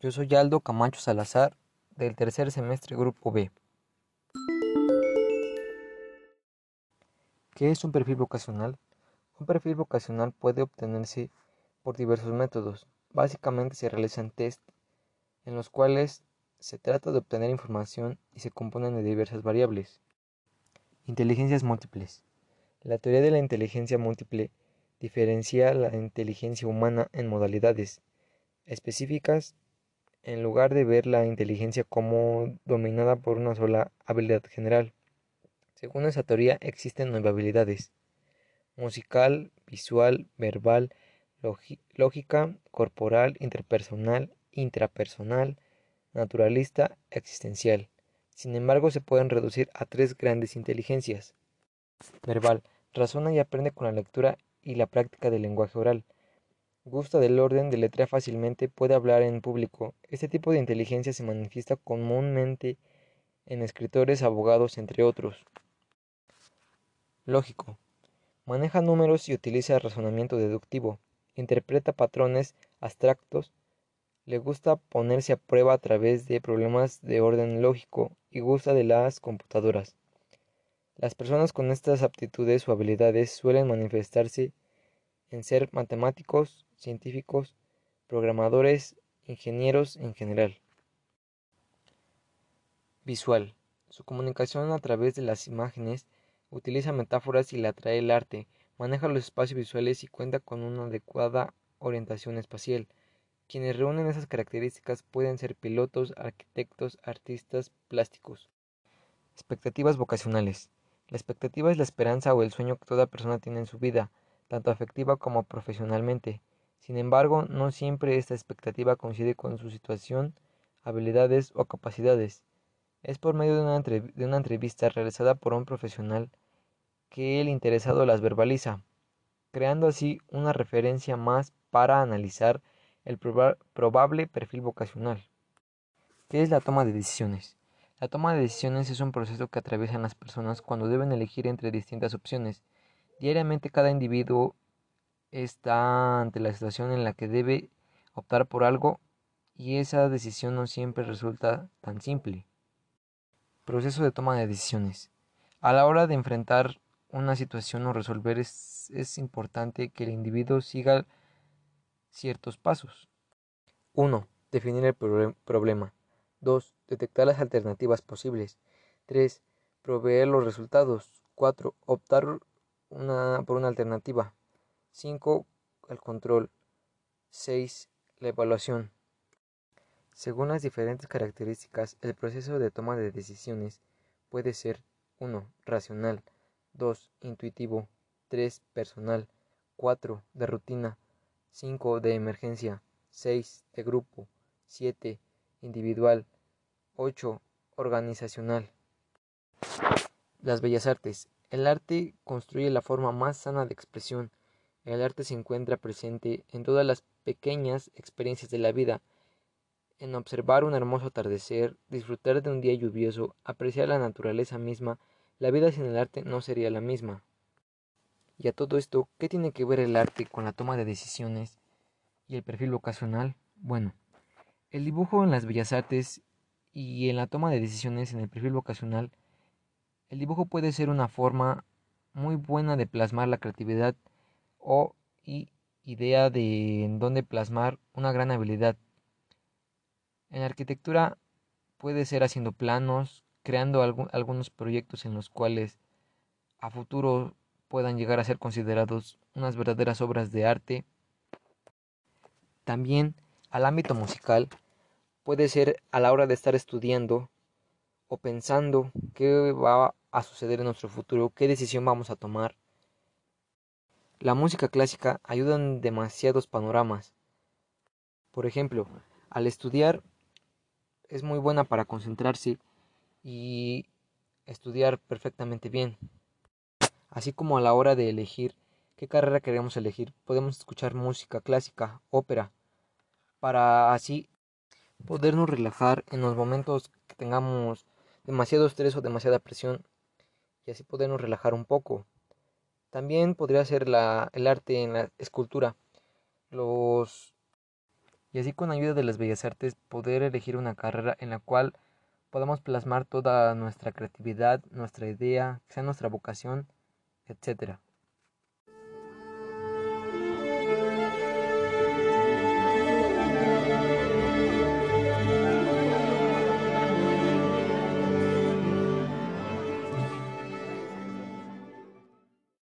Yo soy Aldo Camacho Salazar del tercer semestre Grupo B. ¿Qué es un perfil vocacional? Un perfil vocacional puede obtenerse por diversos métodos. Básicamente se realizan test en los cuales se trata de obtener información y se componen de diversas variables. Inteligencias múltiples. La teoría de la inteligencia múltiple diferencia la inteligencia humana en modalidades específicas en lugar de ver la inteligencia como dominada por una sola habilidad general. Según esa teoría existen nueve habilidades. Musical, visual, verbal, lógica, corporal, interpersonal, intrapersonal, naturalista, existencial. Sin embargo, se pueden reducir a tres grandes inteligencias. Verbal, razona y aprende con la lectura y la práctica del lenguaje oral. Gusta del orden, deletrea fácilmente, puede hablar en público. Este tipo de inteligencia se manifiesta comúnmente en escritores, abogados, entre otros. Lógico. Maneja números y utiliza razonamiento deductivo. Interpreta patrones abstractos. Le gusta ponerse a prueba a través de problemas de orden lógico y gusta de las computadoras. Las personas con estas aptitudes o habilidades suelen manifestarse en ser matemáticos, científicos, programadores, ingenieros en general. Visual. Su comunicación a través de las imágenes utiliza metáforas y le atrae el arte, maneja los espacios visuales y cuenta con una adecuada orientación espacial. Quienes reúnen esas características pueden ser pilotos, arquitectos, artistas plásticos. Expectativas vocacionales. La expectativa es la esperanza o el sueño que toda persona tiene en su vida, tanto afectiva como profesionalmente. Sin embargo, no siempre esta expectativa coincide con su situación, habilidades o capacidades. Es por medio de una, entrevista realizada por un profesional que el interesado las verbaliza, creando así una referencia más para analizar el probable perfil vocacional. ¿Qué es la toma de decisiones? La toma de decisiones es un proceso que atraviesan las personas cuando deben elegir entre distintas opciones. Diariamente cada individuo está ante la situación en la que debe optar por algo y esa decisión no siempre resulta tan simple. Proceso de toma de decisiones. A la hora de enfrentar una situación o resolver es, es importante que el individuo siga ciertos pasos. 1. Definir el problema. 2. Detectar las alternativas posibles. 3. Proveer los resultados. 4. Optar una, por una alternativa. 5. El control. 6. La evaluación. Según las diferentes características, el proceso de toma de decisiones puede ser 1. Racional, 2. Intuitivo, 3. Personal, 4. De rutina, 5. De emergencia, 6. De grupo, 7. Individual, 8. Organizacional. Las bellas artes. El arte construye la forma más sana de expresión el arte se encuentra presente en todas las pequeñas experiencias de la vida, en observar un hermoso atardecer, disfrutar de un día lluvioso, apreciar la naturaleza misma, la vida sin el arte no sería la misma. Y a todo esto, ¿qué tiene que ver el arte con la toma de decisiones y el perfil vocacional? Bueno, el dibujo en las bellas artes y en la toma de decisiones en el perfil vocacional, el dibujo puede ser una forma muy buena de plasmar la creatividad o idea de en dónde plasmar una gran habilidad. En arquitectura puede ser haciendo planos, creando algunos proyectos en los cuales a futuro puedan llegar a ser considerados unas verdaderas obras de arte. También al ámbito musical puede ser a la hora de estar estudiando o pensando qué va a suceder en nuestro futuro, qué decisión vamos a tomar la música clásica ayuda en demasiados panoramas. Por ejemplo, al estudiar es muy buena para concentrarse y estudiar perfectamente bien. Así como a la hora de elegir qué carrera queremos elegir, podemos escuchar música clásica, ópera, para así podernos relajar en los momentos que tengamos demasiado estrés o demasiada presión y así podernos relajar un poco. También podría ser la, el arte en la escultura. Los, y así con ayuda de las bellas artes poder elegir una carrera en la cual podamos plasmar toda nuestra creatividad, nuestra idea, sea nuestra vocación, etc.